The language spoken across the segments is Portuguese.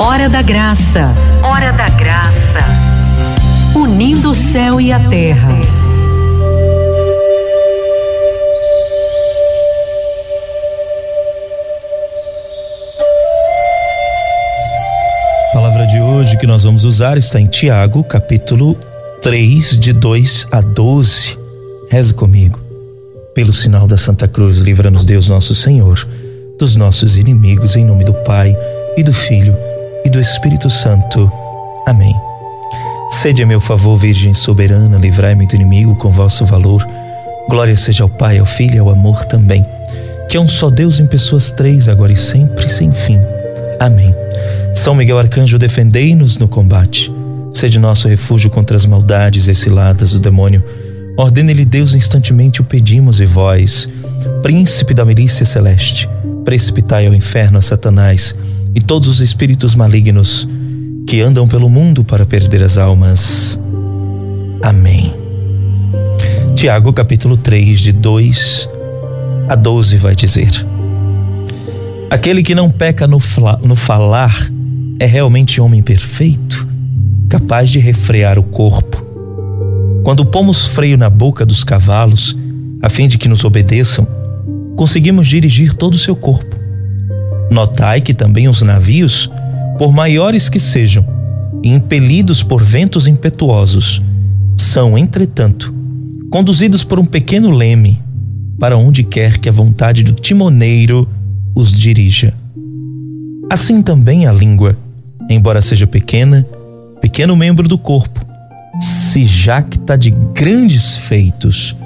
Hora da Graça. Hora da Graça. Unindo o céu e a terra. A palavra de hoje que nós vamos usar está em Tiago, capítulo 3, de 2 a 12. Reze comigo. Pelo sinal da Santa Cruz, livra-nos Deus nosso Senhor dos nossos inimigos, em nome do Pai e do Filho e do Espírito Santo. Amém. Sede a meu favor, Virgem soberana, livrai-me do inimigo com vosso valor. Glória seja ao Pai, ao Filho e ao amor também, que é um só Deus em pessoas três, agora e sempre, sem fim. Amém. São Miguel Arcanjo, defendei-nos no combate. Sede nosso refúgio contra as maldades e ciladas do demônio. Ordene-lhe Deus instantemente o pedimos e vós, príncipe da milícia celeste, precipitai ao inferno a Satanás e todos os espíritos malignos que andam pelo mundo para perder as almas. Amém. Tiago, capítulo 3, de 2 a 12, vai dizer: Aquele que não peca no, no falar é realmente homem perfeito, capaz de refrear o corpo. Quando pomos freio na boca dos cavalos, a fim de que nos obedeçam, conseguimos dirigir todo o seu corpo. Notai que também os navios, por maiores que sejam, impelidos por ventos impetuosos, são, entretanto, conduzidos por um pequeno leme para onde quer que a vontade do timoneiro os dirija. Assim também a língua, embora seja pequena, pequeno membro do corpo, se jacta de grandes feitos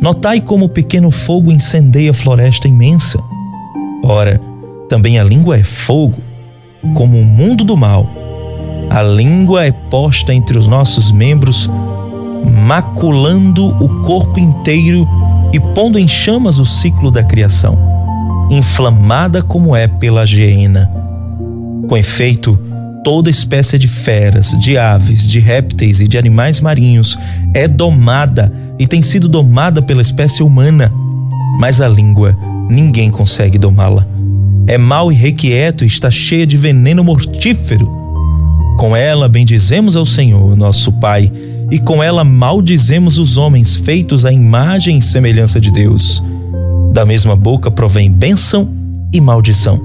Notai como o pequeno fogo incendeia a floresta imensa. Ora, também a língua é fogo, como o mundo do mal. A língua é posta entre os nossos membros, maculando o corpo inteiro e pondo em chamas o ciclo da criação, inflamada como é pela geena. Com efeito, toda espécie de feras, de aves, de répteis e de animais marinhos é domada e tem sido domada pela espécie humana, mas a língua ninguém consegue domá-la. É mal e requieto e está cheia de veneno mortífero. Com ela bendizemos ao Senhor, nosso Pai, e com ela maldizemos os homens feitos à imagem e semelhança de Deus. Da mesma boca provém bênção e maldição.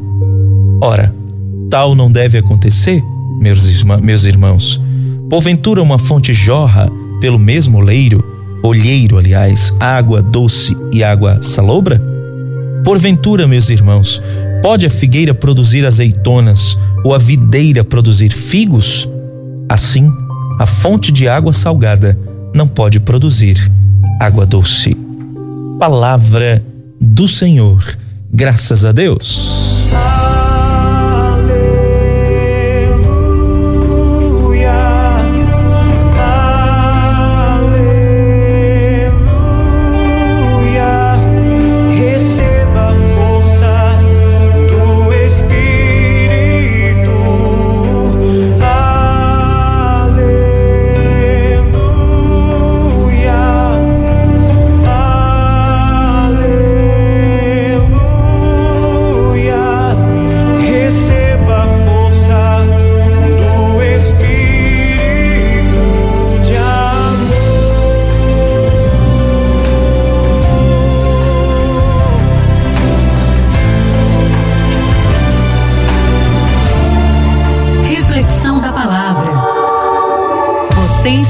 Ora, tal não deve acontecer, meus, meus irmãos. Porventura uma fonte jorra pelo mesmo leiro olheiro, aliás, água doce e água salobra? Porventura, meus irmãos, pode a figueira produzir azeitonas ou a videira produzir figos? Assim, a fonte de água salgada não pode produzir água doce. Palavra do Senhor. Graças a Deus.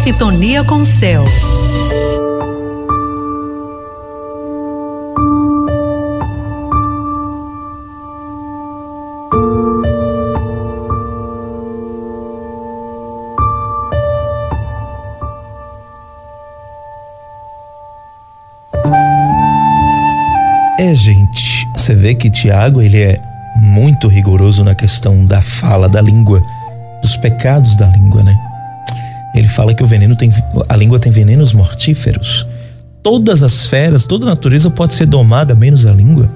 Sintonia com o céu. É, gente, você vê que Tiago ele é muito rigoroso na questão da fala da língua, dos pecados da língua, né? Ele fala que o veneno tem a língua tem venenos mortíferos. Todas as feras, toda a natureza pode ser domada menos a língua.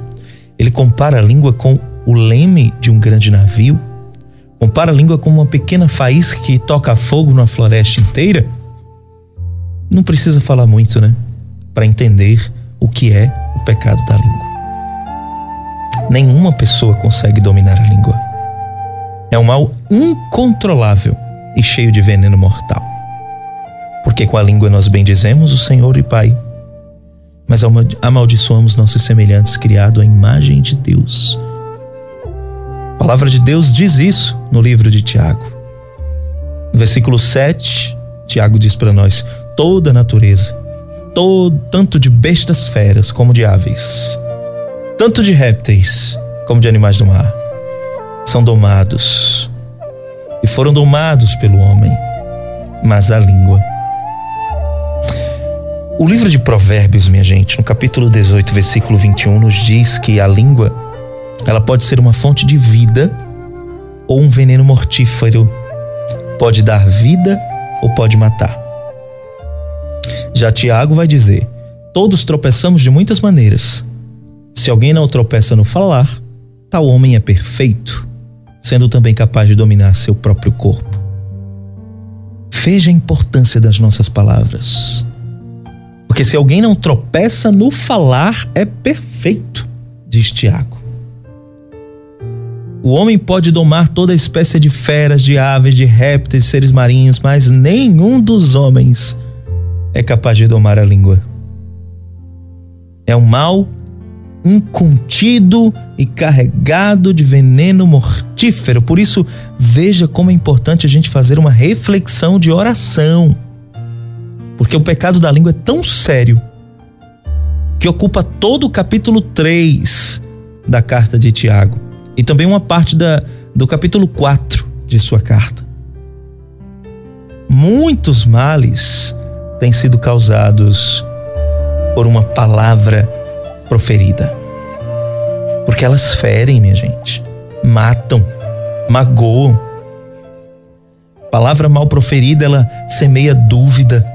Ele compara a língua com o leme de um grande navio. Compara a língua com uma pequena faísca que toca fogo numa floresta inteira. Não precisa falar muito, né? Para entender o que é o pecado da língua. Nenhuma pessoa consegue dominar a língua. É um mal incontrolável e cheio de veneno mortal. Porque com a língua nós bendizemos o Senhor e Pai, mas amaldiçoamos nossos semelhantes criados à imagem de Deus. A palavra de Deus diz isso no livro de Tiago. No versículo 7, Tiago diz para nós: toda a natureza, todo, tanto de bestas feras como de aves, tanto de répteis como de animais do mar, são domados e foram domados pelo homem, mas a língua. O livro de Provérbios, minha gente, no capítulo 18, versículo 21, nos diz que a língua ela pode ser uma fonte de vida ou um veneno mortífero. Pode dar vida ou pode matar. Já Tiago vai dizer: todos tropeçamos de muitas maneiras. Se alguém não tropeça no falar, tal homem é perfeito, sendo também capaz de dominar seu próprio corpo. Veja a importância das nossas palavras. Porque se alguém não tropeça no falar, é perfeito, diz Tiago. O homem pode domar toda espécie de feras, de aves, de répteis, de seres marinhos, mas nenhum dos homens é capaz de domar a língua. É um mal incontido e carregado de veneno mortífero. Por isso, veja como é importante a gente fazer uma reflexão de oração. Porque o pecado da língua é tão sério que ocupa todo o capítulo 3 da carta de Tiago e também uma parte da, do capítulo 4 de sua carta. Muitos males têm sido causados por uma palavra proferida. Porque elas ferem, minha gente, matam, magoam. Palavra mal proferida, ela semeia dúvida,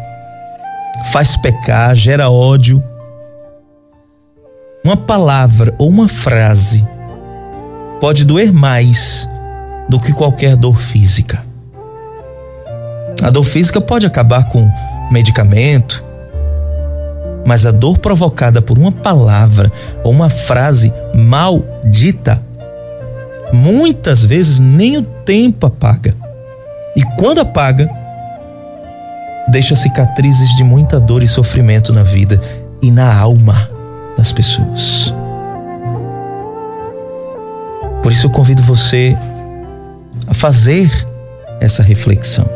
faz pecar, gera ódio. Uma palavra ou uma frase pode doer mais do que qualquer dor física. A dor física pode acabar com medicamento, mas a dor provocada por uma palavra ou uma frase maldita, muitas vezes nem o tempo apaga. E quando apaga, deixa cicatrizes de muita dor e sofrimento na vida e na alma das pessoas. Por isso eu convido você a fazer essa reflexão.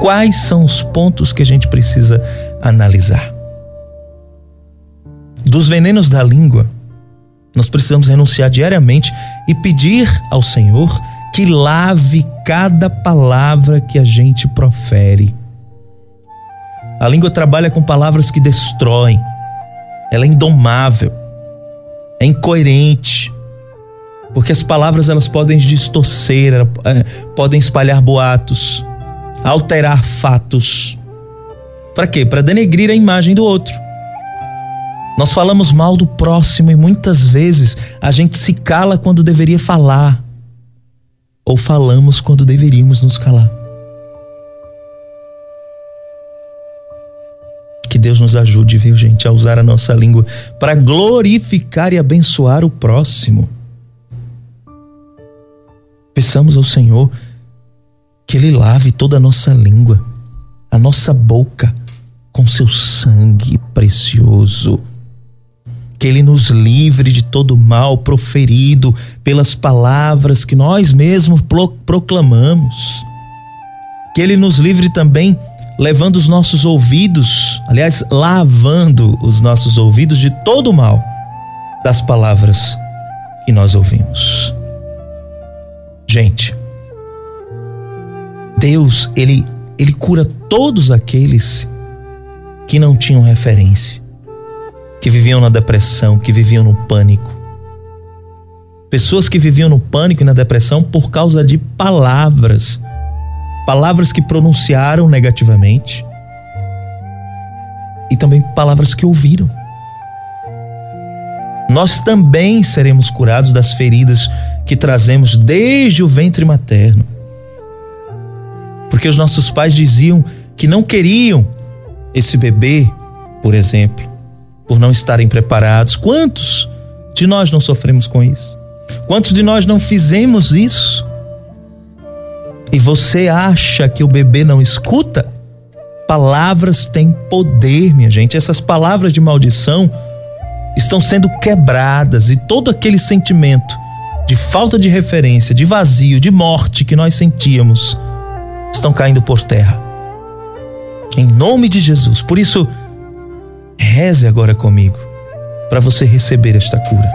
Quais são os pontos que a gente precisa analisar? Dos venenos da língua, nós precisamos renunciar diariamente e pedir ao Senhor que lave cada palavra que a gente profere. A língua trabalha com palavras que destroem, ela é indomável, é incoerente, porque as palavras elas podem distorcer, é, podem espalhar boatos, alterar fatos. Para quê? Para denegrir a imagem do outro. Nós falamos mal do próximo e muitas vezes a gente se cala quando deveria falar, ou falamos quando deveríamos nos calar. Que Deus nos ajude, viu, gente, a usar a nossa língua para glorificar e abençoar o próximo. Peçamos ao Senhor que Ele lave toda a nossa língua, a nossa boca, com seu sangue precioso. Que Ele nos livre de todo mal proferido pelas palavras que nós mesmos proclamamos. Que Ele nos livre também levando os nossos ouvidos, aliás, lavando os nossos ouvidos de todo o mal das palavras que nós ouvimos. Gente, Deus, ele ele cura todos aqueles que não tinham referência, que viviam na depressão, que viviam no pânico. Pessoas que viviam no pânico e na depressão por causa de palavras, palavras que pronunciaram negativamente e também palavras que ouviram. Nós também seremos curados das feridas que trazemos desde o ventre materno. Porque os nossos pais diziam que não queriam esse bebê, por exemplo, por não estarem preparados. Quantos de nós não sofremos com isso? Quantos de nós não fizemos isso e você acha que o bebê não escuta, palavras têm poder, minha gente. Essas palavras de maldição estão sendo quebradas e todo aquele sentimento de falta de referência, de vazio, de morte que nós sentíamos, estão caindo por terra. Em nome de Jesus. Por isso, reze agora comigo para você receber esta cura.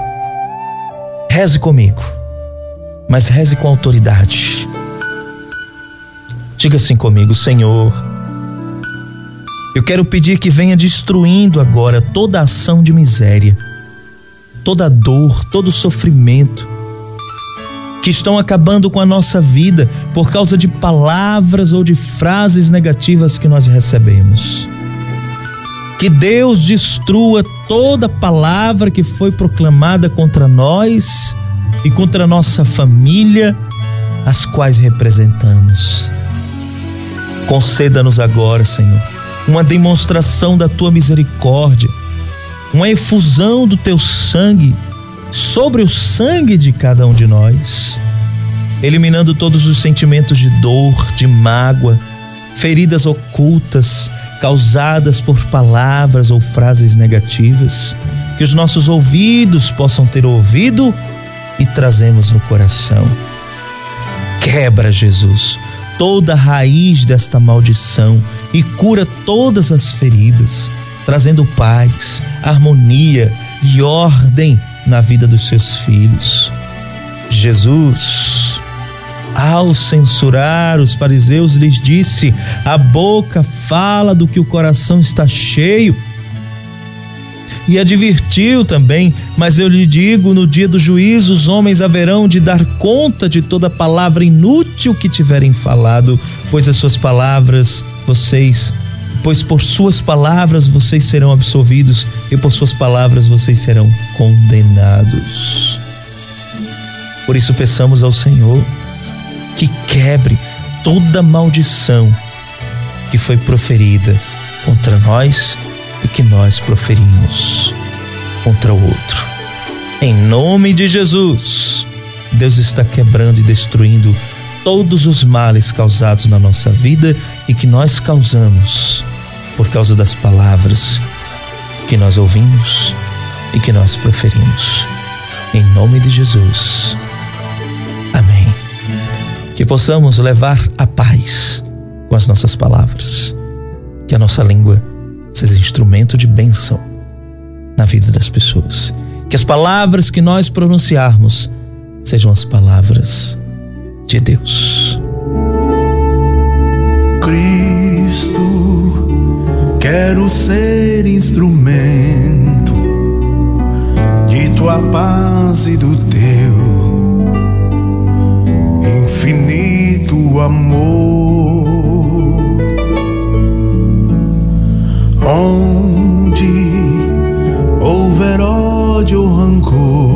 Reze comigo, mas reze com autoridade. Diga assim comigo, Senhor. Eu quero pedir que venha destruindo agora toda ação de miséria, toda dor, todo sofrimento que estão acabando com a nossa vida por causa de palavras ou de frases negativas que nós recebemos. Que Deus destrua toda palavra que foi proclamada contra nós e contra a nossa família, as quais representamos. Conceda-nos agora, Senhor, uma demonstração da tua misericórdia, uma efusão do teu sangue sobre o sangue de cada um de nós, eliminando todos os sentimentos de dor, de mágoa, feridas ocultas causadas por palavras ou frases negativas, que os nossos ouvidos possam ter ouvido e trazemos no coração. Quebra, Jesus, toda a raiz desta maldição e cura todas as feridas, trazendo paz, harmonia e ordem na vida dos seus filhos. Jesus, ao censurar os fariseus, lhes disse: a boca fala do que o coração está cheio. E advertiu também: Mas eu lhe digo: no dia do juízo, os homens haverão de dar conta de toda palavra inútil que tiverem falado, pois as suas palavras vocês pois por suas palavras vocês serão absolvidos e por suas palavras vocês serão condenados. Por isso peçamos ao Senhor que quebre toda maldição que foi proferida contra nós e que nós proferimos contra o outro. Em nome de Jesus, Deus está quebrando e destruindo todos os males causados na nossa vida e que nós causamos por causa das palavras que nós ouvimos e que nós proferimos. Em nome de Jesus. Amém. Que possamos levar a paz com as nossas palavras. Que a nossa língua seja instrumento de bênção na vida das pessoas. Que as palavras que nós pronunciarmos sejam as palavras de Deus. Cristo Quero ser instrumento de tua paz e do teu infinito amor. Onde houver ódio rancor,